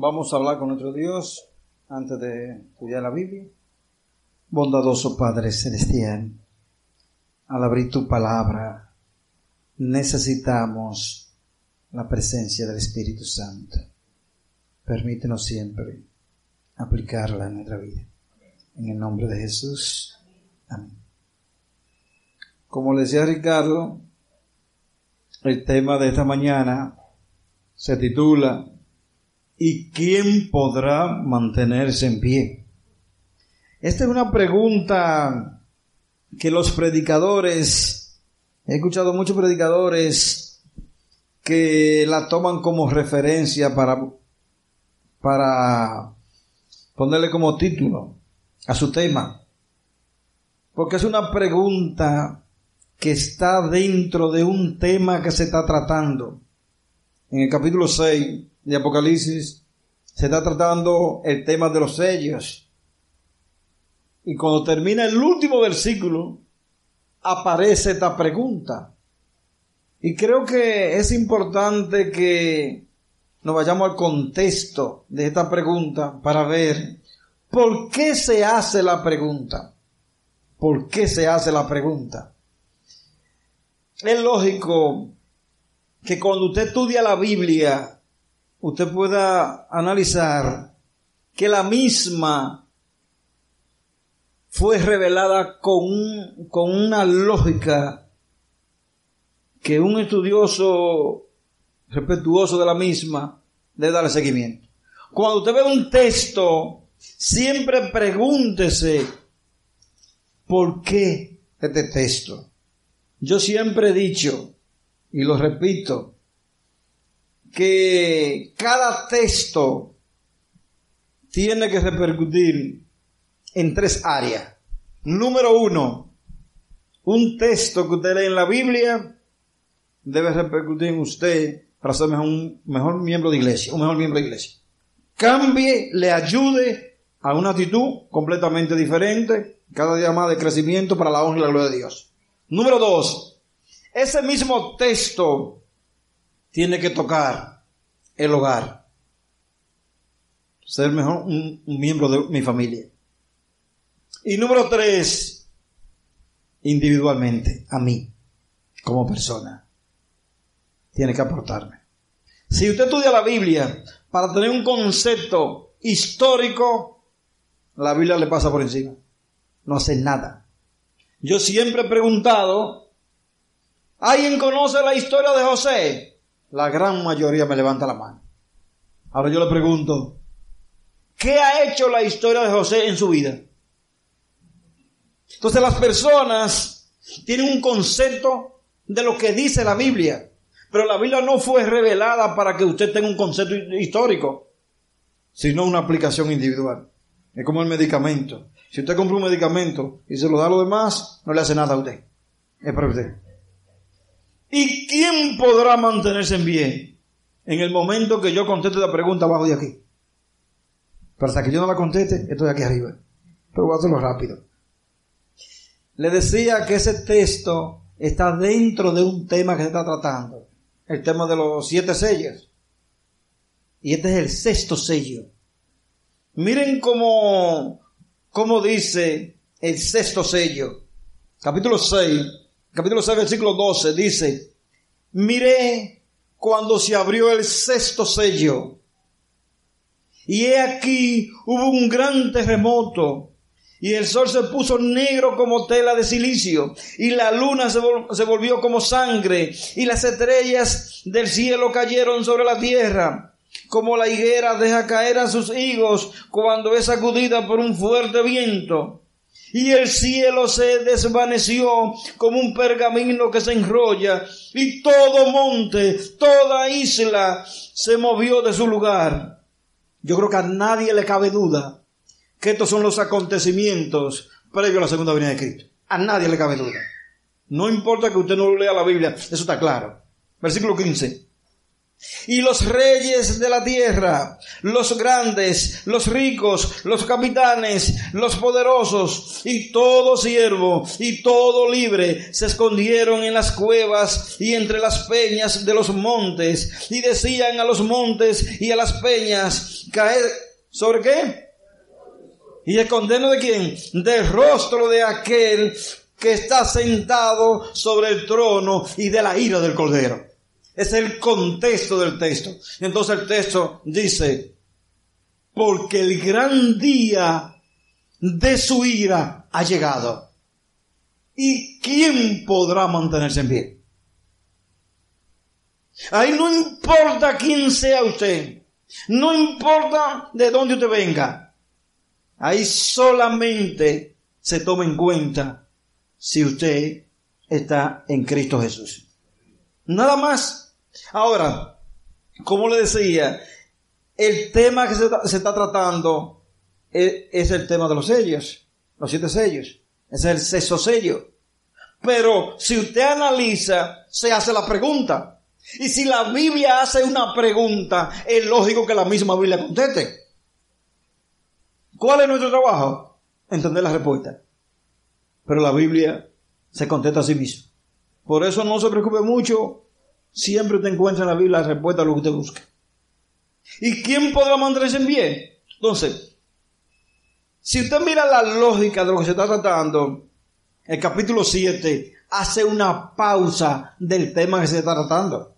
Vamos a hablar con nuestro Dios antes de estudiar la Biblia. Bondadoso Padre Celestial, al abrir tu palabra, necesitamos la presencia del Espíritu Santo. Permítenos siempre aplicarla en nuestra vida. En el nombre de Jesús. Amén. Como le decía Ricardo, el tema de esta mañana se titula ¿Y quién podrá mantenerse en pie? Esta es una pregunta que los predicadores, he escuchado muchos predicadores que la toman como referencia para, para ponerle como título a su tema. Porque es una pregunta que está dentro de un tema que se está tratando. En el capítulo 6 de Apocalipsis se está tratando el tema de los sellos. Y cuando termina el último versículo, aparece esta pregunta. Y creo que es importante que nos vayamos al contexto de esta pregunta para ver por qué se hace la pregunta. ¿Por qué se hace la pregunta? Es lógico que cuando usted estudia la Biblia, usted pueda analizar que la misma fue revelada con, con una lógica que un estudioso respetuoso de la misma debe darle seguimiento. Cuando usted ve un texto, siempre pregúntese por qué este texto. Yo siempre he dicho, y lo repito, que cada texto tiene que repercutir en tres áreas. Número uno, un texto que usted lee en la Biblia debe repercutir en usted para ser un mejor miembro de iglesia, un mejor miembro de iglesia. Cambie, le ayude a una actitud completamente diferente, cada día más de crecimiento para la honra y la gloria de Dios. Número dos, ese mismo texto tiene que tocar el hogar. Ser mejor un, miembro de mi familia. Y número tres, individualmente, a mí, como persona. Tiene que aportarme. Si usted estudia la Biblia para tener un concepto histórico, la Biblia le pasa por encima. No hace nada. Yo siempre he preguntado, ¿alguien conoce la historia de José? La gran mayoría me levanta la mano. Ahora yo le pregunto, ¿qué ha hecho la historia de José en su vida? Entonces las personas tienen un concepto de lo que dice la Biblia, pero la Biblia no fue revelada para que usted tenga un concepto histórico, sino una aplicación individual. Es como el medicamento. Si usted compra un medicamento y se lo da a los demás, no le hace nada a usted. Es para usted. ¿Y quién podrá mantenerse en pie en el momento que yo conteste la pregunta abajo de aquí? Pero hasta que yo no la conteste, estoy aquí arriba. Pero voy a hacerlo rápido. Le decía que ese texto está dentro de un tema que se está tratando. El tema de los siete sellos. Y este es el sexto sello. Miren cómo, cómo dice el sexto sello. Capítulo 6, capítulo 6, versículo 12, dice, miré cuando se abrió el sexto sello. Y he aquí hubo un gran terremoto y el sol se puso negro como tela de silicio, y la luna se, se, volvió como sangre, y las estrellas del cielo cayeron sobre la tierra, como la higuera deja caer a sus higos cuando es sacudida por un fuerte viento y el cielo se desvaneció como un pergamino que se enrolla, y todo monte, toda isla se movió de su lugar. Yo creo que a nadie le cabe duda que estos son los acontecimientos previos a la segunda venida de Cristo. A nadie le cabe duda. No importa que usted no lea la Biblia, eso está claro. Versículo 15. Y los reyes de la tierra, los grandes, los ricos, los capitanes, los poderosos, y todo siervo y todo libre, se escondieron en las cuevas y entre las peñas de los montes, y decían a los montes y a las peñas, caer, ¿sobre qué? ¿Y escondernos de quién? Del rostro de aquel que está sentado sobre el trono y de la ira del cordero. Es el contexto del texto. Entonces el texto dice, porque el gran día de su ira ha llegado. ¿Y quién podrá mantenerse en pie? Ahí no importa quién sea usted. No importa de dónde usted venga. Ahí solamente se toma en cuenta si usted está en Cristo Jesús. Nada más. Ahora, como le decía, el tema que se, está, tratando es, el tema de los sellos, los siete sellos. Es el sexto sello. Pero si usted analiza, se hace la pregunta. Y si la Biblia hace una pregunta, es lógico que la misma Biblia conteste. ¿Cuál es nuestro trabajo? Entender la respuesta. Pero la Biblia se contesta a sí misma. Por eso no se preocupe mucho. Siempre te encuentra en la Biblia la respuesta a lo que usted busca. ¿Y quién podrá mantenerse en pie? Entonces, si usted mira la lógica de lo que se está tratando, el capítulo 7 hace una pausa del tema que se está tratando.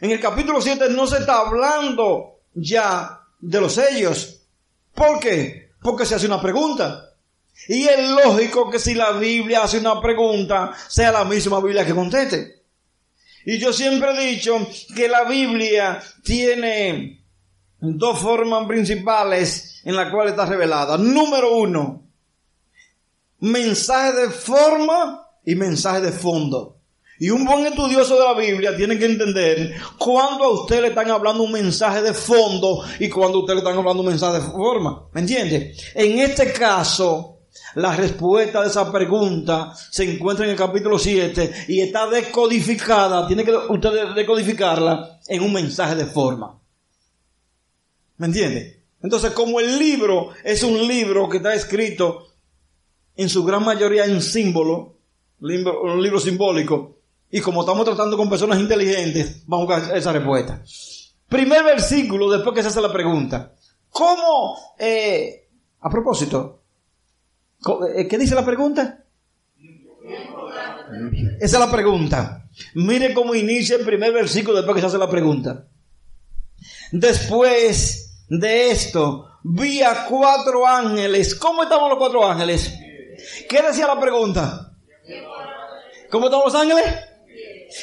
En el capítulo 7 no se está hablando ya de los sellos. ¿Por qué? Porque se hace una pregunta. Y es lógico que si la Biblia hace una pregunta, sea la misma Biblia que conteste. Y yo siempre he dicho que la Biblia tiene dos formas principales en las cuales está revelada. Número uno, mensaje de forma y mensaje de fondo. Y un buen estudioso de la Biblia tiene que entender cuando a usted le están hablando un mensaje de fondo y cuando a usted le están hablando un mensaje de forma. ¿Me entiende? En este caso, la respuesta de esa pregunta se encuentra en el capítulo 7 y está decodificada, tiene que usted decodificarla en un mensaje de forma. ¿Me entiende? Entonces, como el libro es un libro que está escrito en su gran mayoría en símbolo, un libro simbólico, y como estamos tratando con personas inteligentes, vamos a esa respuesta. Primer versículo, después que se hace la pregunta. ¿Cómo, eh, a propósito, ¿Qué dice la pregunta? Esa es la pregunta. Mire cómo inicia el primer versículo después que se hace la pregunta. Después de esto, vi a cuatro ángeles. ¿Cómo estaban los cuatro ángeles? ¿Qué decía la pregunta? ¿Cómo estaban los ángeles?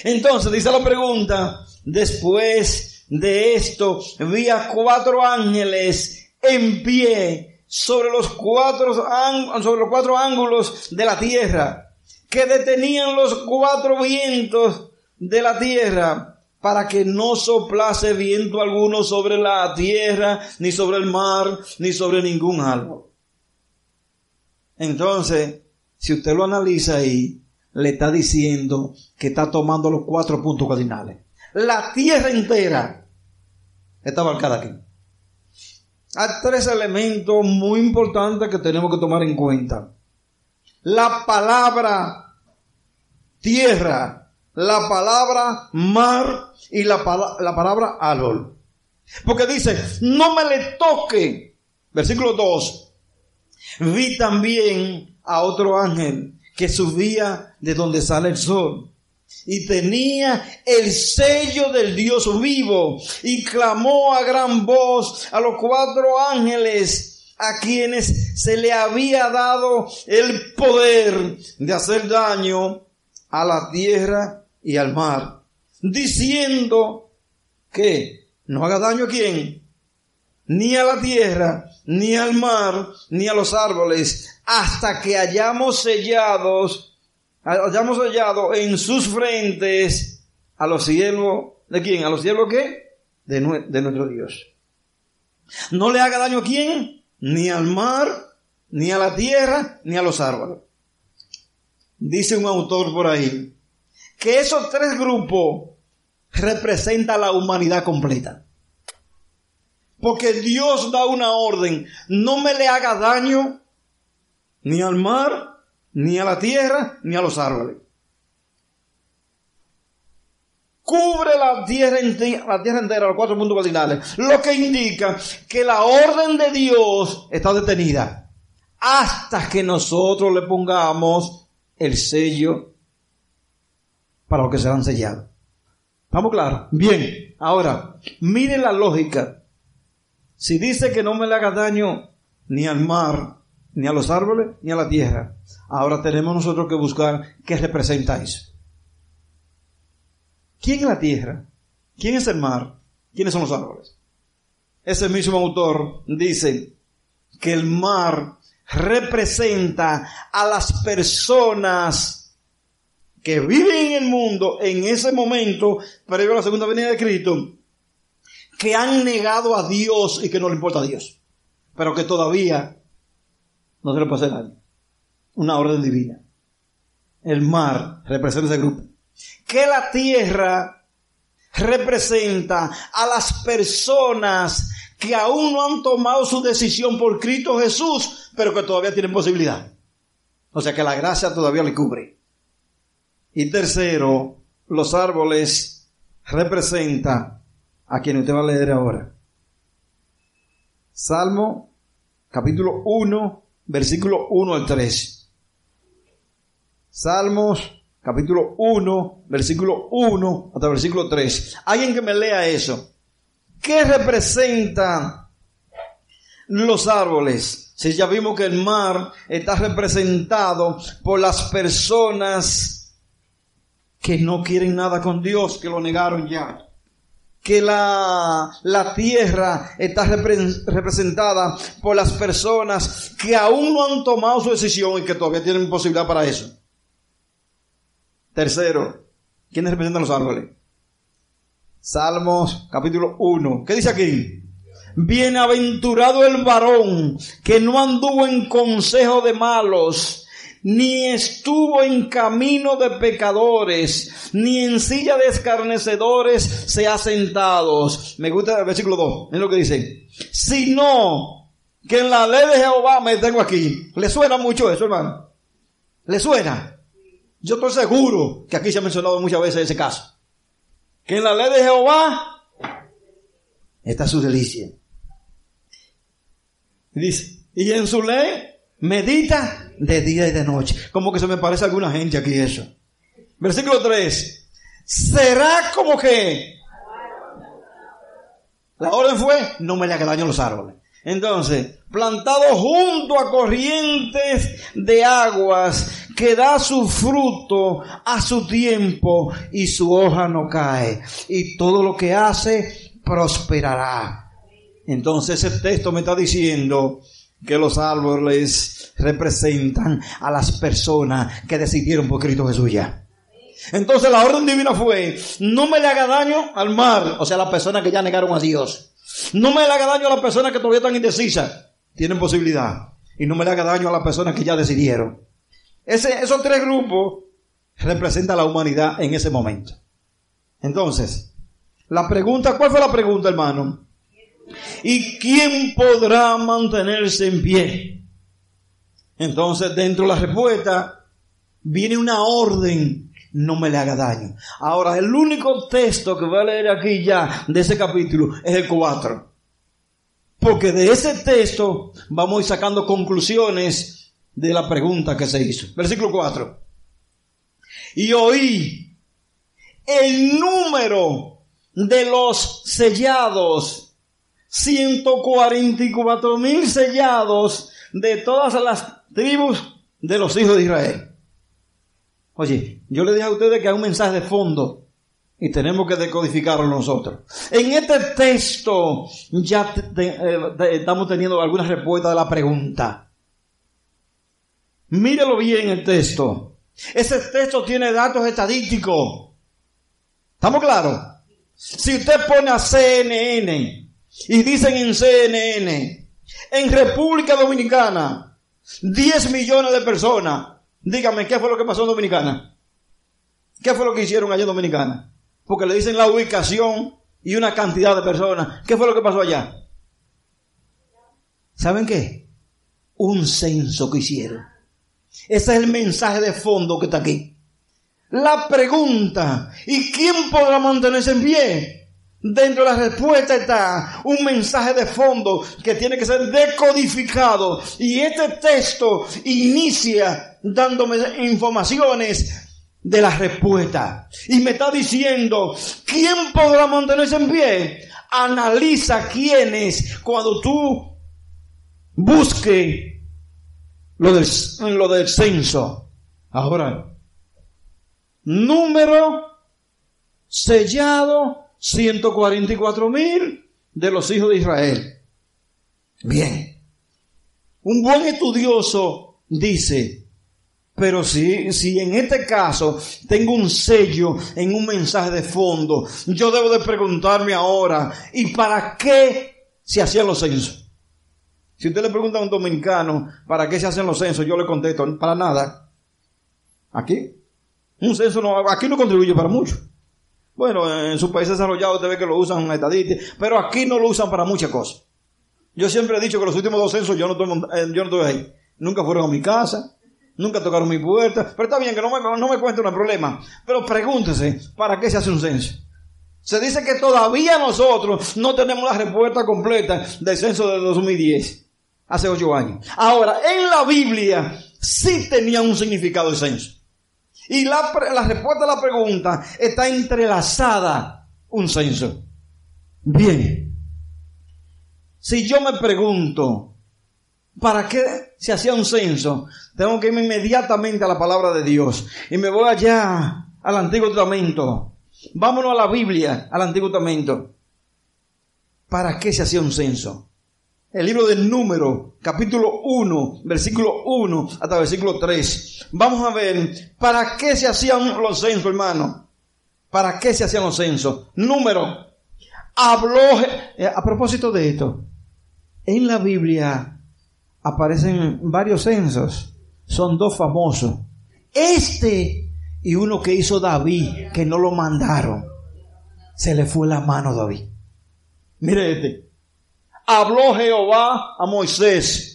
Entonces dice la pregunta, después de esto, vi a cuatro ángeles en pie sobre los cuatro, sobre los cuatro ángulos de la tierra, que detenían los cuatro vientos de la tierra, para que no soplase viento alguno sobre la tierra, ni sobre el mar, ni sobre ningún árbol. Entonces, si usted lo analiza ahí, le está diciendo que está tomando los cuatro puntos cardinales. La tierra entera está marcada aquí. Hay tres elementos muy importantes que tenemos que tomar en cuenta. La palabra tierra, la palabra mar y la, la palabra árbol. Porque dice, no me le toque. Versículo 2. Vi también a otro ángel que subía de donde sale el sol y tenía el sello del Dios vivo y clamó a gran voz a los cuatro ángeles a quienes se le había dado el poder de hacer daño a la tierra y al mar, diciendo que no haga daño a quién, ni a la tierra, ni al mar, ni a los árboles, hasta que hayamos sellados hayamos hallado en sus frentes a los siervos, ¿de quién? ¿A los siervos qué? De, nuestro Dios. No le haga daño a quién? Ni al mar, ni a la tierra, ni a los árboles. Dice un autor por ahí que esos tres grupos representa la humanidad completa. Porque Dios da una orden, no me le haga daño ni al mar, ni a la tierra, ni a los árboles. Cubre la tierra, entera, la tierra entera, los cuatro mundos cardinales. Lo que indica que la orden de Dios está detenida hasta que nosotros le pongamos el sello para lo que serán sellados. ¿Estamos claros? Bien, ahora, mire la lógica. Si dice que no me le haga daño ni al mar, ni a los árboles, ni a la tierra, ahora tenemos nosotros que buscar qué representa eso. ¿Quién es la tierra? ¿Quién es el mar? ¿Quiénes son los árboles? Ese mismo autor dice que el mar representa a las personas que viven en el mundo en ese momento, previo a la segunda venida de Cristo, que han negado a Dios y que no le importa a Dios, pero que todavía no se le puede hacer daño. Una orden divina. El mar representa ese grupo. Que la tierra representa a las personas que aún no han tomado su decisión por Cristo Jesús, pero que todavía tienen posibilidad. O sea que la gracia todavía le cubre. Y tercero, los árboles representan a quien usted va a leer ahora. Salmo capítulo 1, versículo 1 al 3. Salmos capítulo 1, versículo 1 hasta versículo 3. Alguien que me lea eso. ¿Qué representan los árboles? Si ya vimos que el mar está representado por las personas que no quieren nada con Dios, que lo negaron ya. Que la, la tierra está representada por las personas que aún no han tomado su decisión y que todavía tienen posibilidad para eso. Tercero, ¿quiénes representan los árboles? Salmos capítulo 1. ¿Qué dice aquí? Bienaventurado el varón que no anduvo en consejo de malos, ni estuvo en camino de pecadores, ni en silla de escarnecedores se ha sentado. Me gusta el versículo 2, es lo que dice. Sino que en la ley de Jehová me tengo aquí. ¿Le suena mucho eso, hermano? ¿Le suena? Yo estoy seguro que aquí se ha mencionado muchas veces ese caso que en la ley de Jehová está su delicia. Dice, y en su ley medita de día y de noche. Como que se me parece a alguna gente aquí eso. Versículo 3. Será como que la orden fue, no me le daño los árboles. Entonces, plantado junto a corrientes de aguas, que da su fruto a su tiempo y su hoja no cae. Y todo lo que hace prosperará. Entonces ese texto me está diciendo que los árboles representan a las personas que decidieron por Cristo Jesús. Entonces la orden divina fue, no me le haga daño al mar, o sea, a las personas que ya negaron a Dios. No me le haga daño a las personas que todavía están indecisas. Tienen posibilidad. Y no me le haga daño a las personas que ya decidieron. Ese, esos tres grupos representan a la humanidad en ese momento. Entonces, la pregunta, ¿cuál fue la pregunta, hermano? ¿Y quién podrá mantenerse en pie? Entonces, dentro de la respuesta, viene una orden no me le haga daño. Ahora, el único texto que voy a leer aquí ya de ese capítulo es el 4. Porque de ese texto vamos a ir sacando conclusiones de la pregunta que se hizo. Versículo 4. Y oí el número de los sellados, 144 mil sellados de todas las tribus de los hijos de Israel. Oye, yo le dije a ustedes que hay un mensaje de fondo y tenemos que decodificarlo nosotros. En este texto ya eh, estamos teniendo algunas respuestas a la pregunta. Mírelo bien el texto. Ese texto tiene datos estadísticos. ¿Estamos claros? Si usted pone a CNN y dicen en CNN, en República Dominicana, 10 millones de personas Dígame, ¿qué fue lo que pasó en Dominicana? ¿Qué fue lo que hicieron allá en Dominicana? porque le dicen la ubicación y una cantidad de personas. ¿Qué fue lo que pasó allá? ¿Saben qué? Un censo que hicieron. Ese es el mensaje de fondo que está aquí. La pregunta, ¿y quién podrá mantenerse en pie? Dentro de la respuesta está un mensaje de fondo que tiene que ser decodificado. Y este texto inicia dándome informaciones de la respuesta. Y me está diciendo, ¿quién podrá mantenerse en pie? Analiza quiénes cuando tú busque lo del, lo del censo. Ahora, número sellado 144 mil de los hijos de Israel. Bien. Un buen estudioso dice, pero si, si en este caso tengo un sello en un mensaje de fondo, yo debo de preguntarme ahora, ¿y para qué se hacían los censos? Si usted le pregunta a un dominicano, ¿para qué se hacen los censos? Yo le contesto, para nada. ¿Aquí? Un censo no, aquí no contribuye para mucho. Bueno, en sus países desarrollados usted ve que lo usan en estadística, pero aquí no lo usan para muchas cosas. Yo siempre he dicho que los últimos dos censos yo no estoy, eh, ahí. Nunca fueron a mi casa, nunca tocaron mi puerta, pero está bien que no me, no me cuenten un problema. Pero pregúntese, ¿para qué se hace un censo? Se dice que todavía nosotros no tenemos la respuesta completa del censo de 2010, hace ocho años. Ahora, en la Biblia sí tenía un significado el censo. Y la, respuesta a la pregunta está entrelazada un censo. Bien. Si yo me pregunto, ¿para qué se hacía un censo? Tengo que irme inmediatamente a la palabra de Dios. Y me voy allá al Antiguo Testamento. Vámonos a la Biblia, al Antiguo Testamento. ¿Para qué se hacía un censo? El libro del número, capítulo 1, versículo 1 hasta versículo 3. Vamos a ver para qué se hacían los censos, hermano. ¿Para qué se hacían los censos? Número. Habló, eh, a propósito de esto, en la Biblia aparecen varios censos. Son dos famosos. Este y uno que hizo David, que no lo mandaron. Se le fue la mano a David. Mire este habló Jehová a Moisés.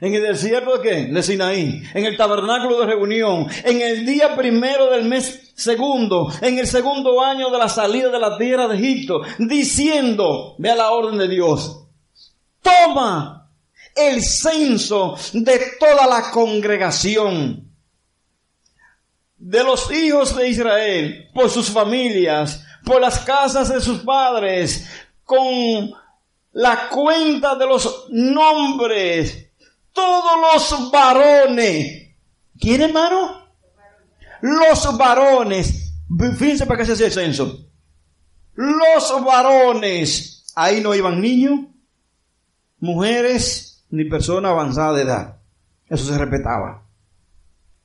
En el desierto de qué? De Sinaí. En el tabernáculo de reunión. En el día primero del mes segundo. En el segundo año de la salida de la tierra de Egipto. Diciendo, vea la orden de Dios. Toma el censo de toda la congregación. De los hijos de Israel. Por sus familias. Por las casas de sus padres. Con la cuenta de los nombres, todos los varones. ¿Quién hermano? Los varones. Fíjense para qué se hace el censo. Los varones. Ahí no iban niños, mujeres, ni personas avanzadas de edad. Eso se respetaba.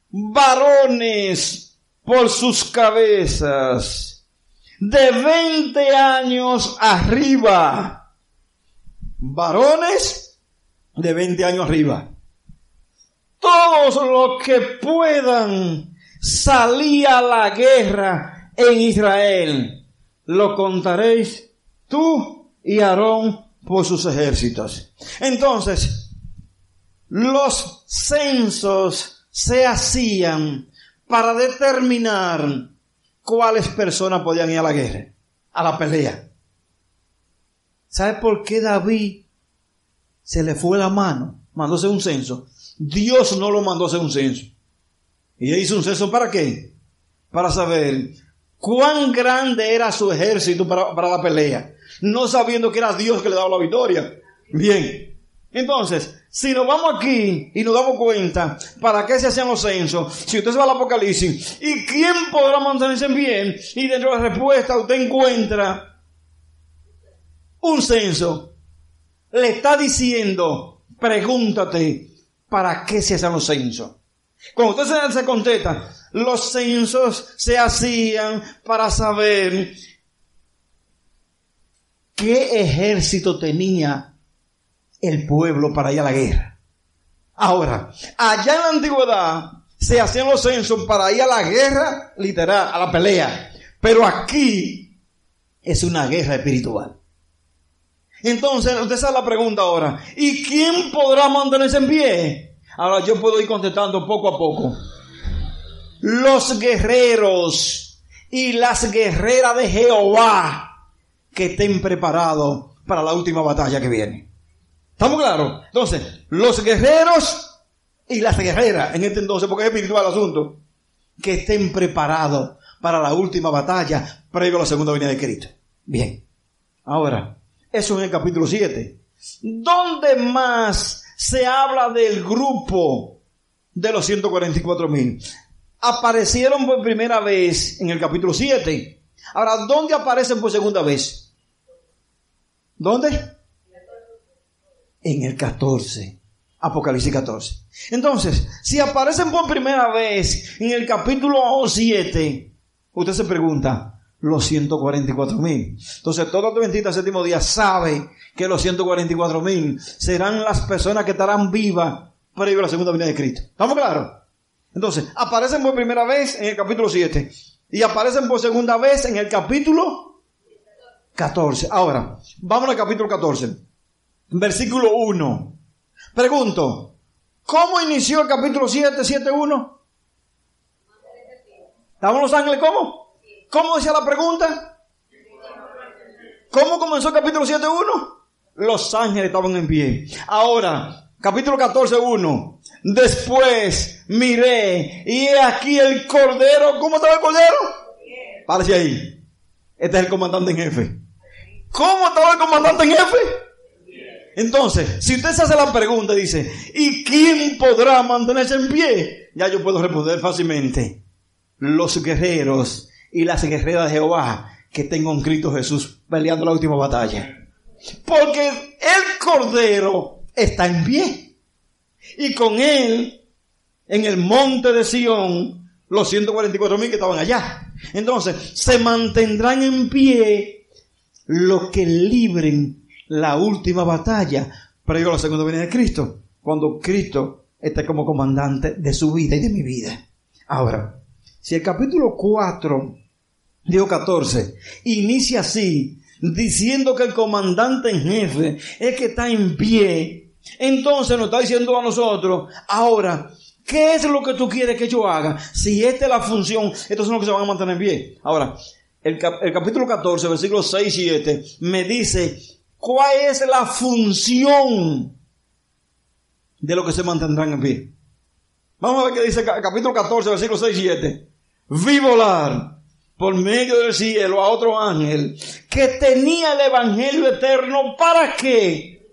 Varones por sus cabezas. De 20 años arriba varones de 20 años arriba. Todos los que puedan salir a la guerra en Israel, lo contaréis tú y Aarón por sus ejércitos. Entonces, los censos se hacían para determinar cuáles personas podían ir a la guerra, a la pelea. ¿Sabe por qué David se le fue la mano? Mandó hacer un censo. Dios no lo mandó hacer un censo. ¿Y hizo un censo para qué? Para saber cuán grande era su ejército para, para la pelea. No sabiendo que era Dios que le daba la victoria. Bien. Entonces, si nos vamos aquí y nos damos cuenta para qué se hacían los censos, si usted se va al Apocalipsis, ¿y quién podrá mantenerse en bien? Y dentro de la respuesta usted encuentra un censo le está diciendo, pregúntate, ¿para qué se hacen los censos? Cuando usted se, contesta, los censos se hacían para saber qué ejército tenía el pueblo para ir a la guerra. Ahora, allá en la antigüedad se hacían los censos para ir a la guerra literal, a la pelea. Pero aquí es una guerra espiritual. Entonces, usted sabe la pregunta ahora. ¿Y quién podrá mantenerse en pie? Ahora yo puedo ir contestando poco a poco. Los guerreros y las guerreras de Jehová que estén preparados para la última batalla que viene. ¿Estamos claros? Entonces, los guerreros y las guerreras, en este entonces, porque es espiritual el asunto, que estén preparados para la última batalla previo a la segunda venida de Cristo. Bien. Ahora, eso en el capítulo 7. ¿Dónde más se habla del grupo de los 144 mil? Aparecieron por primera vez en el capítulo 7. Ahora, ¿dónde aparecen por segunda vez? ¿Dónde? En el 14. Apocalipsis 14. Entonces, si aparecen por primera vez en el capítulo 7, usted se pregunta, los 144 mil. Entonces, todo Adventista séptimo día sabe que los 144 mil serán las personas que estarán vivas previo a la segunda venida de Cristo. ¿Estamos claros? Entonces, aparecen por primera vez en el capítulo 7 y aparecen por segunda vez en el capítulo 14. Ahora, vamos al capítulo 14, versículo 1. Pregunto, ¿cómo inició el capítulo 7, 7.1? ¿Estamos los ángeles cómo? ¿Cómo decía la pregunta? ¿Cómo comenzó el capítulo 7.1? Los ángeles estaban en pie. Ahora, capítulo 14.1. Después miré y he aquí el cordero. ¿Cómo estaba el cordero? Parece ahí. Este es el comandante en jefe. ¿Cómo estaba el comandante en jefe? Entonces, si usted se hace la pregunta y dice, ¿y quién podrá mantenerse en pie? Ya yo puedo responder fácilmente. Los guerreros y las guerreras de Jehová que tengo un Cristo Jesús peleando la última batalla. Porque el Cordero está en pie. Y con él, en el monte de Sión, los 144 mil que estaban allá. Entonces, se mantendrán en pie los que libren la última batalla previo a la segunda venida de Cristo. Cuando Cristo esté como comandante de su vida y de mi vida. Ahora, si el capítulo 4 Dios 14, inicia así, diciendo que el comandante en jefe es que está en pie. Entonces nos está diciendo a nosotros, ahora, ¿qué es lo que tú quieres que yo haga? Si esta es la función, estos son los que se van a mantener en pie. Ahora, el, capítulo 14, versículos 6 y 7, me dice cuál es la función de lo que se mantendrán en pie. Vamos a ver qué dice el capítulo 14, versículos 6 y 7. Vi volar por medio del cielo a otro ángel que tenía el evangelio eterno. ¿Para qué?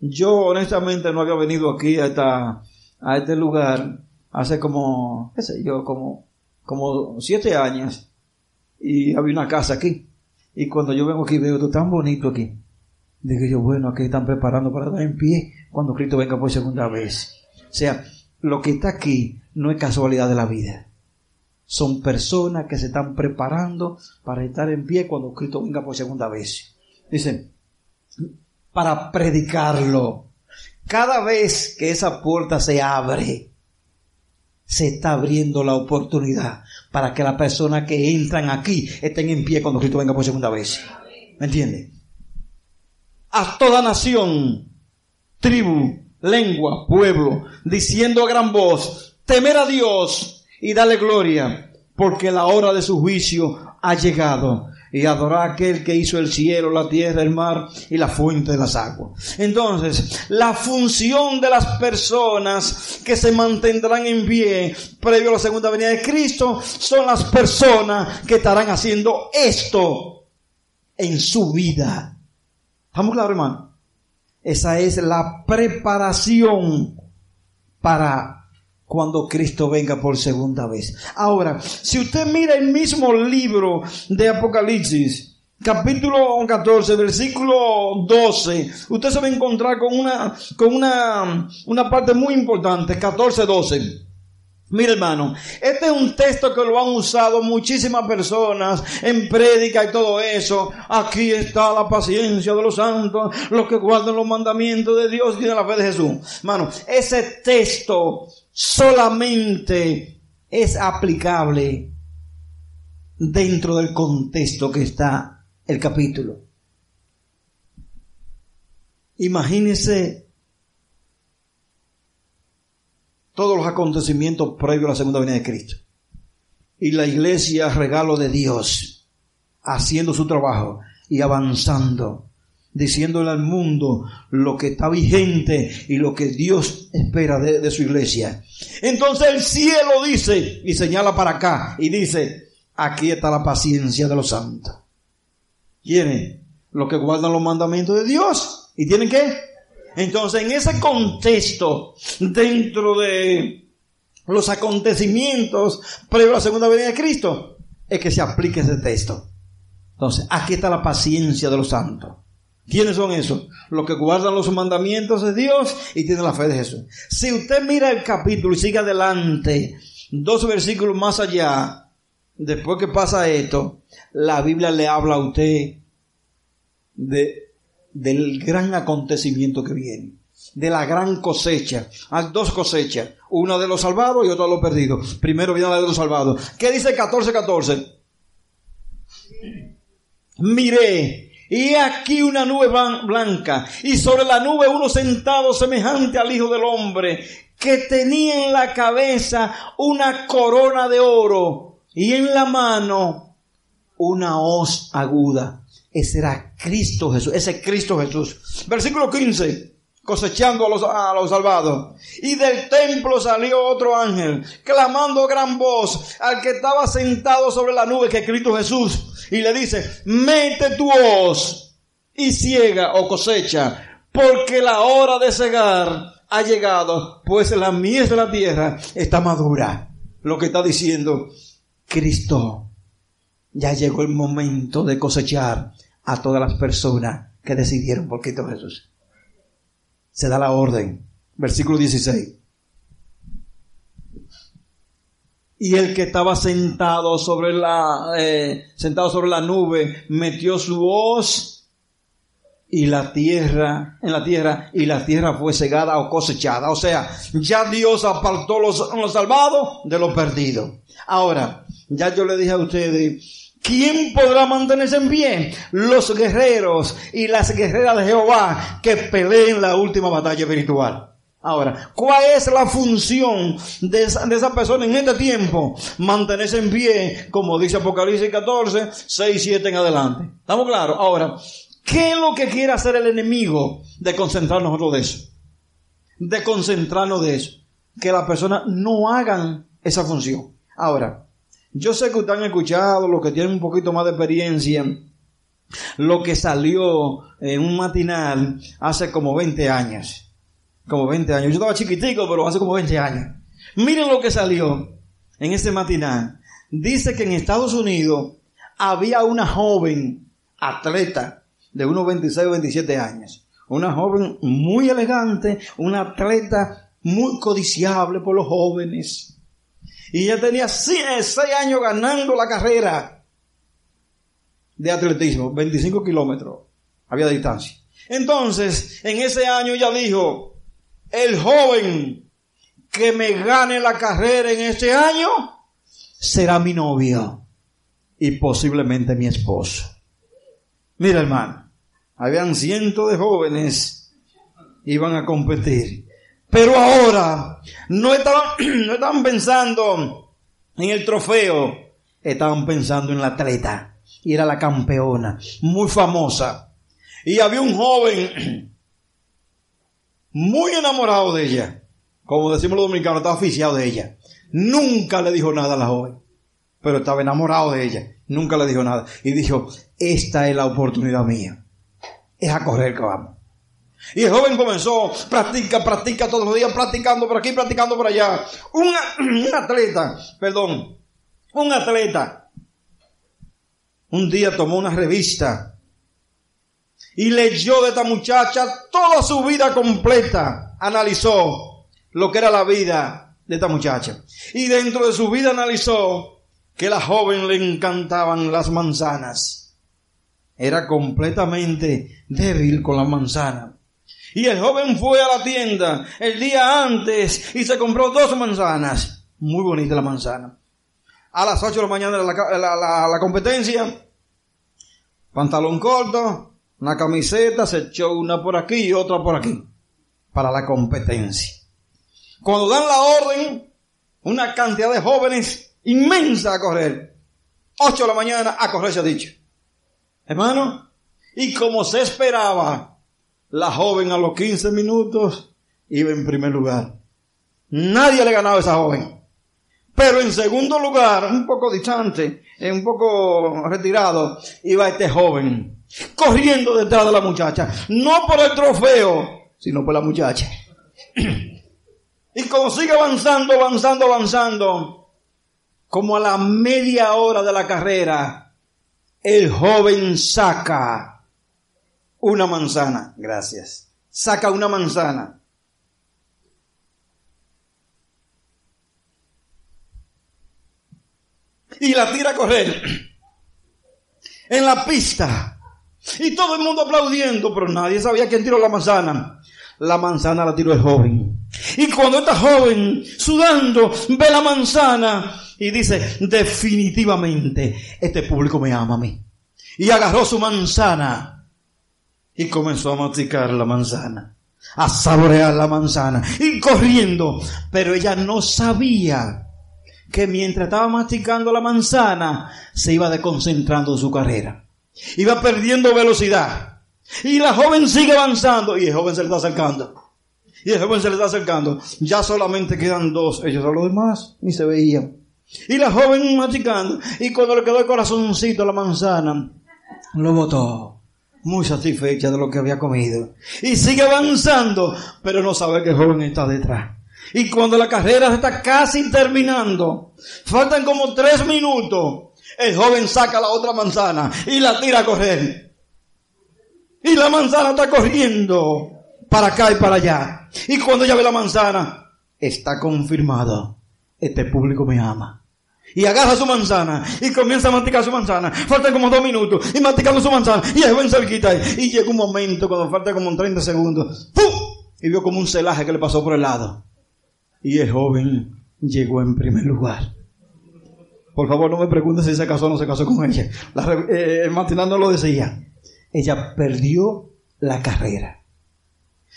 Yo honestamente no había venido aquí a, esta, a este lugar hace como, qué sé yo, como, como siete años. Y había una casa aquí. Y cuando yo vengo aquí veo esto tan bonito aquí. Digo yo, bueno, aquí están preparando para dar en pie cuando Cristo venga por segunda vez. O sea, lo que está aquí no es casualidad de la vida. Son personas que se están preparando para estar en pie cuando Cristo venga por segunda vez. Dicen, para predicarlo. Cada vez que esa puerta se abre, se está abriendo la oportunidad para que las personas que entran aquí estén en pie cuando Cristo venga por segunda vez. ¿Me entiende? A toda nación, tribu, lengua, pueblo, diciendo a gran voz, temer a Dios y dale gloria, porque la hora de su juicio ha llegado. Y adorar a aquel que hizo el cielo, la tierra, el mar y la fuente de las aguas. Entonces, la función de las personas que se mantendrán en pie previo a la segunda venida de Cristo son las personas que estarán haciendo esto en su vida. ¿Estamos claros, hermano? Esa es la preparación para cuando Cristo venga por segunda vez. Ahora, si usted mira el mismo libro de Apocalipsis, capítulo 14, versículo 12, usted se va a encontrar con una, con una, una parte muy importante, 14, 12. Mira hermano, este es un texto que lo han usado muchísimas personas en prédica y todo eso. Aquí está la paciencia de los santos, los que guardan los mandamientos de Dios y de la fe de Jesús. Hermano, ese texto solamente es aplicable dentro del contexto que está el capítulo. Imagínese todos los acontecimientos previos a la segunda venida de Cristo. Y la iglesia, regalo de Dios, haciendo su trabajo y avanzando, diciéndole al mundo lo que está vigente y lo que Dios espera de, su iglesia. Entonces el cielo dice y señala para acá y dice, aquí está la paciencia de los santos. ¿Quiénes? Los que guardan los mandamientos de Dios. ¿Y tienen qué? Entonces, en ese contexto, dentro de los acontecimientos previo a la segunda venida de Cristo, es que se aplique ese texto. Entonces, aquí está la paciencia de los santos. ¿Quiénes son esos? Los que guardan los mandamientos de Dios y tienen la fe de Jesús. Si usted mira el capítulo y sigue adelante, dos versículos más allá, después que pasa esto, la Biblia le habla a usted de, del gran acontecimiento que viene, de la gran cosecha. Hay dos cosechas, una de los salvados y otra de los perdidos. Primero viene la de los salvados. ¿Qué dice 14, 14? Miré, y aquí una nube blanca, y sobre la nube uno sentado semejante al Hijo del Hombre, que tenía en la cabeza una corona de oro y en la mano una hoz aguda. Ese era Cristo Jesús, ese Cristo Jesús. Versículo 15, cosechando a los, salvados. Y del templo salió otro ángel, clamando gran voz al que estaba sentado sobre la nube, que es Cristo Jesús. Y le dice, mete tu hoz y ciega o cosecha, porque la hora de cegar ha llegado, pues la mies de la tierra está madura. Lo que está diciendo Cristo, ya llegó el momento de cosechar a todas las personas que decidieron por Cristo Jesús. Se da la orden. Versículo 16. Y el que estaba sentado sobre la, eh, sentado sobre la nube, metió su voz y la tierra, en la tierra, y la tierra fue cegada o cosechada. O sea, ya Dios apartó los, los salvados de los perdidos. Ahora, ya yo le dije a ustedes, ¿quién podrá mantenerse en pie? Los guerreros y las guerreras de Jehová que peleen la última batalla espiritual. Ahora, ¿cuál es la función de esa, de persona en este tiempo? Mantenerse en pie, como dice Apocalipsis 14, 6 y 7 en adelante. ¿Estamos claros? Ahora, ¿qué es lo que quiere hacer el enemigo de concentrarnos nosotros de eso? De concentrarnos de eso. Que las personas no hagan esa función. Ahora, yo sé que ustedes han escuchado, los que tienen un poquito más de experiencia, lo que salió en un matinal hace como 20 años. Como 20 años. Yo estaba chiquitico, pero hace como 20 años. Miren lo que salió en ese matinal. Dice que en Estados Unidos había una joven atleta de unos 26 o 27 años. Una joven muy elegante, una atleta muy codiciable por los jóvenes y ella tenía seis años ganando la carrera de atletismo, 25 kilómetros había distancia. Entonces, en ese año ella dijo, el joven que me gane la carrera en este año será mi novio y posiblemente mi esposo. Mira hermano, habían cientos de jóvenes iban a competir pero ahora no estaban, no estaban pensando en el trofeo, estaban pensando en la atleta. Y era la campeona, muy famosa. Y había un joven muy enamorado de ella. Como decimos los dominicanos, estaba oficiado de ella. Nunca le dijo nada a la joven. Pero estaba enamorado de ella. Nunca le dijo nada. Y dijo, esta es la oportunidad mía. Es a correr que vamos. Y el joven comenzó, practica, practica todos los días, practicando por aquí, practicando por allá. Un, un atleta, perdón, un atleta, un día tomó una revista y leyó de esta muchacha toda su vida completa, analizó lo que era la vida de esta muchacha. Y dentro de su vida analizó que a la joven le encantaban las manzanas. Era completamente débil con las manzanas. Y el joven fue a la tienda el día antes y se compró dos manzanas. Muy bonita la manzana. a las 8 de la mañana la, la competencia, pantalón corto, una camiseta, se echó una por aquí y otra por aquí, para la competencia. Cuando dan la orden, una cantidad de jóvenes inmensa a correr. 8 de la mañana a correr se ha dicho. Hermano, y como se esperaba, la joven a los 15 minutos iba en primer lugar. Nadie le ganaba a esa joven. Pero en segundo lugar, un poco distante, un poco retirado, iba este joven, corriendo detrás de la muchacha. No por el trofeo, sino por la muchacha. Y como sigue avanzando, avanzando, avanzando, como a la media hora de la carrera, el joven saca una manzana. Gracias. Saca una manzana. Y la tira a correr en la pista. Y todo el mundo aplaudiendo, pero nadie sabía quién tiró la manzana. La manzana la tiró el joven. Y cuando esta joven, sudando, ve la manzana y dice, definitivamente, este público me ama a mí. Y agarró su manzana y comenzó a masticar la manzana, a saborear la manzana y corriendo. Pero ella no sabía que mientras estaba masticando la manzana, se iba desconcentrando su carrera. Iba perdiendo velocidad. Y la joven sigue avanzando y el joven se le está acercando. Y el joven se le está acercando. Ya solamente quedan dos. Ellos a los demás ni se veían. Y la joven masticando. Y cuando le quedó el corazoncito a la manzana, lo botó. Muy satisfecha de lo que había comido. Y sigue avanzando, pero no sabe que el joven está detrás. Y cuando la carrera está casi terminando, faltan como tres minutos, el joven saca la otra manzana y la tira a correr. Y la manzana está corriendo para acá y para allá. Y cuando ella ve la manzana, está confirmado. Este público me ama. Y agarra su manzana y comienza a masticar su manzana. Faltan como dos minutos y masticando su manzana. Y es buen cerquita. Y llega un momento cuando falta como 30 segundos. ¡Pum! Y vio como un celaje que le pasó por el lado. Y el joven llegó en primer lugar. Por favor, no me preguntes si se casó o no se casó con ella. La, eh, el no lo decía. Ella perdió la carrera.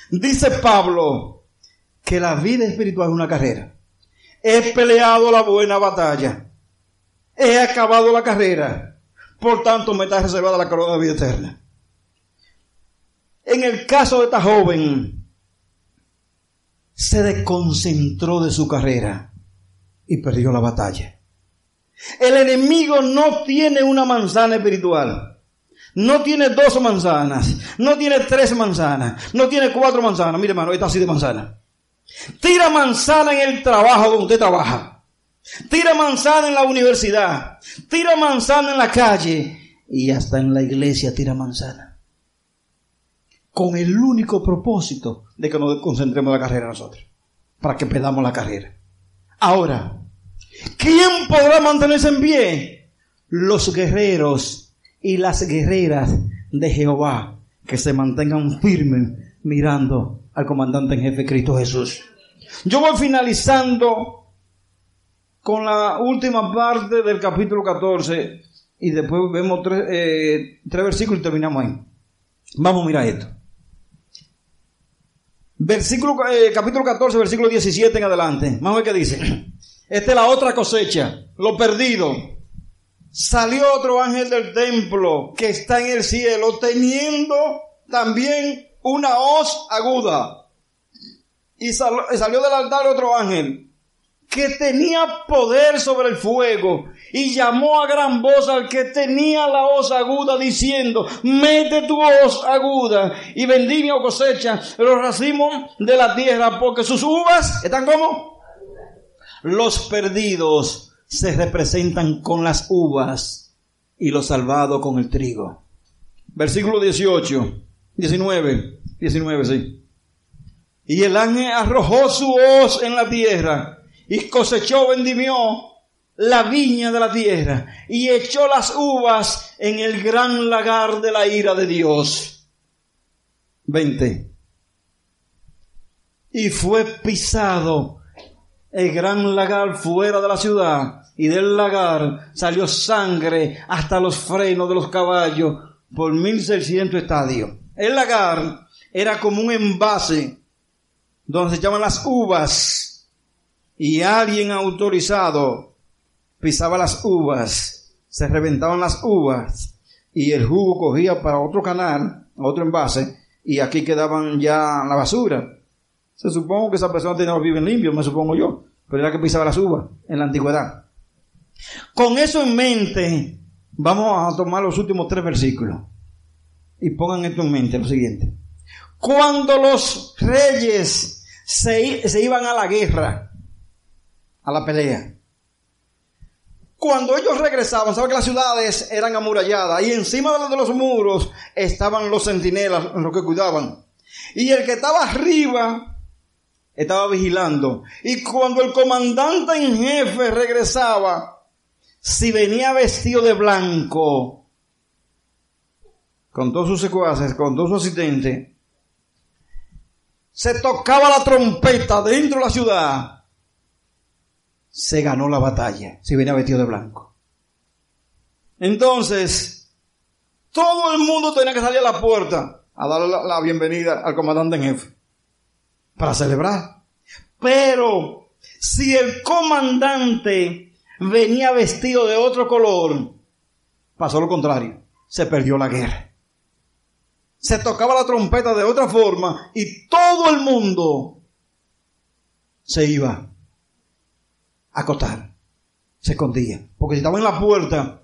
Dice Pablo que la vida espiritual es una carrera. He peleado la buena batalla. He acabado la carrera. Por tanto, me está reservada la corona de vida eterna. En el caso de esta joven, se desconcentró de su carrera y perdió la batalla. El enemigo no tiene una manzana espiritual. No tiene dos manzanas, no tiene tres manzanas, no tiene cuatro manzanas. Mire, hermano, está así de manzana. Tira manzana en el trabajo donde usted trabaja. Tira manzana en la universidad. Tira manzana en la calle. Y hasta en la iglesia tira manzana. Con el único propósito de que nos concentremos en la carrera nosotros. Para que pedamos la carrera. Ahora, ¿quién podrá mantenerse en pie? Los guerreros y las guerreras de Jehová que se mantengan firmes mirando al comandante en jefe Cristo Jesús. Yo voy finalizando con la última parte del capítulo 14 y después vemos tres, eh, tres versículos y terminamos ahí. Vamos a mirar esto. Versículo, eh, capítulo 14, versículo 17 en adelante. Vamos a ver qué dice. Esta es la otra cosecha, lo perdido. Salió otro ángel del templo que está en el cielo teniendo también una hoz aguda. Y salió del altar otro ángel que tenía poder sobre el fuego y llamó a gran voz al que tenía la hoz aguda diciendo, mete tu hoz aguda y vendimia o cosecha los racimos de la tierra porque sus uvas están como los perdidos se representan con las uvas y los salvados con el trigo. Versículo 18, 19, 19, sí. Y el ángel arrojó su hoz en la tierra y cosechó, vendimió la viña de la tierra y echó las uvas en el gran lagar de la ira de Dios. 20. Y fue pisado el gran lagar fuera de la ciudad y del lagar salió sangre hasta los frenos de los caballos por 1600 estadios. El lagar era como un envase donde se echaban las uvas y alguien autorizado pisaba las uvas, se reventaban las uvas y el jugo cogía para otro canal, otro envase y aquí quedaban ya la basura. Se supone que esa persona tenía los bien limpios, me supongo yo, pero era que pisaba las uvas en la antigüedad. Con eso en mente, vamos a tomar los últimos tres versículos. Y pongan esto en mente, lo siguiente. Cuando los reyes se, se iban a la guerra, a la pelea, cuando ellos regresaban, saben que las ciudades eran amuralladas y encima de los muros estaban los centinelas, los que cuidaban. Y el que estaba arriba estaba vigilando. Y cuando el comandante en jefe regresaba, si venía vestido de blanco, con todos sus secuaces, con todos sus asistentes, se tocaba la trompeta dentro de la ciudad, se ganó la batalla, si venía vestido de blanco. Entonces, todo el mundo tenía que salir a la puerta a darle la, la bienvenida al comandante en jefe para celebrar. Pero si el comandante venía vestido de otro color, pasó lo contrario, se perdió la guerra. Se tocaba la trompeta de otra forma y todo el mundo se iba a acotar, se escondía, porque si estaba en la puerta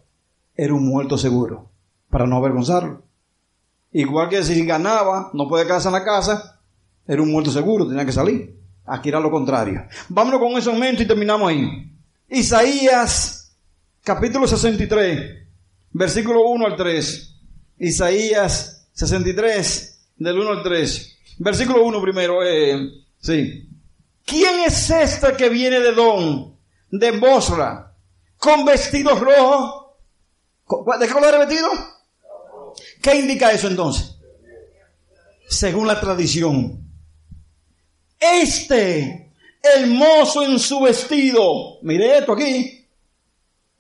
era un muerto seguro, para no avergonzarlo. Igual que si ganaba, no puede quedarse en la casa, era un muerto seguro, tenía que salir. Aquí era lo contrario. Vámonos con eso en mente y terminamos ahí. Isaías capítulo 63, versículo 1 al 3. Isaías 63, del 1 al 3. Versículo 1 primero, eh, sí. ¿Quién es este que viene de Don, de Bosra, con vestidos rojos? ¿De qué color es vestido? ¿Qué indica eso entonces? Según la tradición. Este hermoso en su vestido. Mire esto aquí.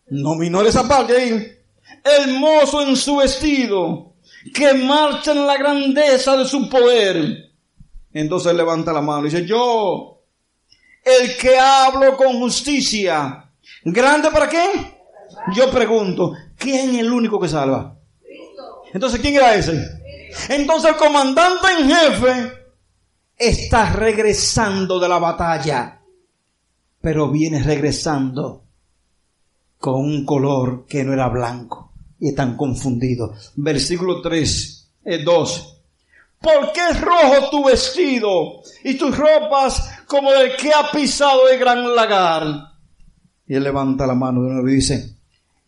No minore esa parte ahí. Hermoso en su vestido. Que marcha en la grandeza de su poder. Entonces levanta la mano y dice, yo, el que hablo con justicia. ¿Grande para qué? Yo pregunto, ¿quién es el único que salva? Entonces, ¿quién era ese? Entonces el comandante en jefe está regresando de la batalla, pero viene regresando con un color que no era blanco y están confundidos. Versículo 3, 2. ¿Por qué es rojo tu vestido y tus ropas como el que ha pisado el gran lagar? Y él levanta la mano de nuevo y dice,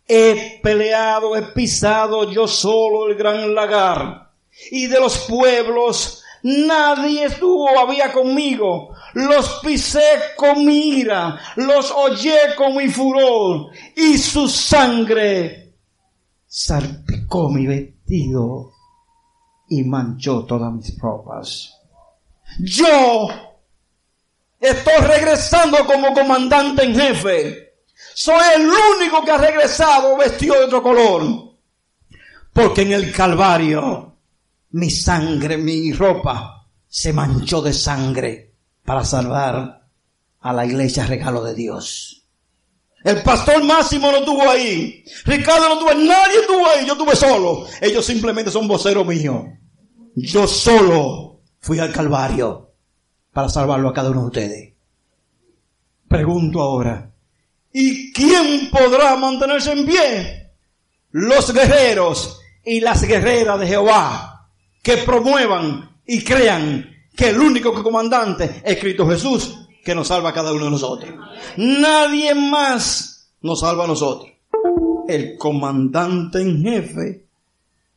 he peleado, he pisado yo solo el gran lagar y de los pueblos Nadie estuvo había conmigo. Los pisé con mi ira, los hollé con mi furor, y su sangre salpicó mi vestido y manchó todas mis ropas. Yo estoy regresando como comandante en jefe. Soy el único que ha regresado vestido de otro color. Porque en el Calvario mi sangre, mi ropa se manchó de sangre para salvar a la iglesia regalo de Dios. El pastor Máximo no estuvo ahí. Ricardo no estuvo ahí. Nadie estuvo ahí. Yo estuve solo. Ellos simplemente son voceros míos. Yo solo fui al Calvario para salvarlo a cada uno de ustedes. Pregunto ahora. ¿Y quién podrá mantenerse en pie? Los guerreros y las guerreras de Jehová que promuevan y crean que el único comandante es Cristo Jesús que nos salva a cada uno de nosotros. Nadie más nos salva a nosotros. El comandante en jefe,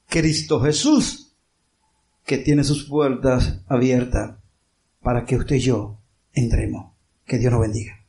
Cristo Jesús, que tiene sus puertas abiertas para que usted y yo entremos. Que Dios nos bendiga.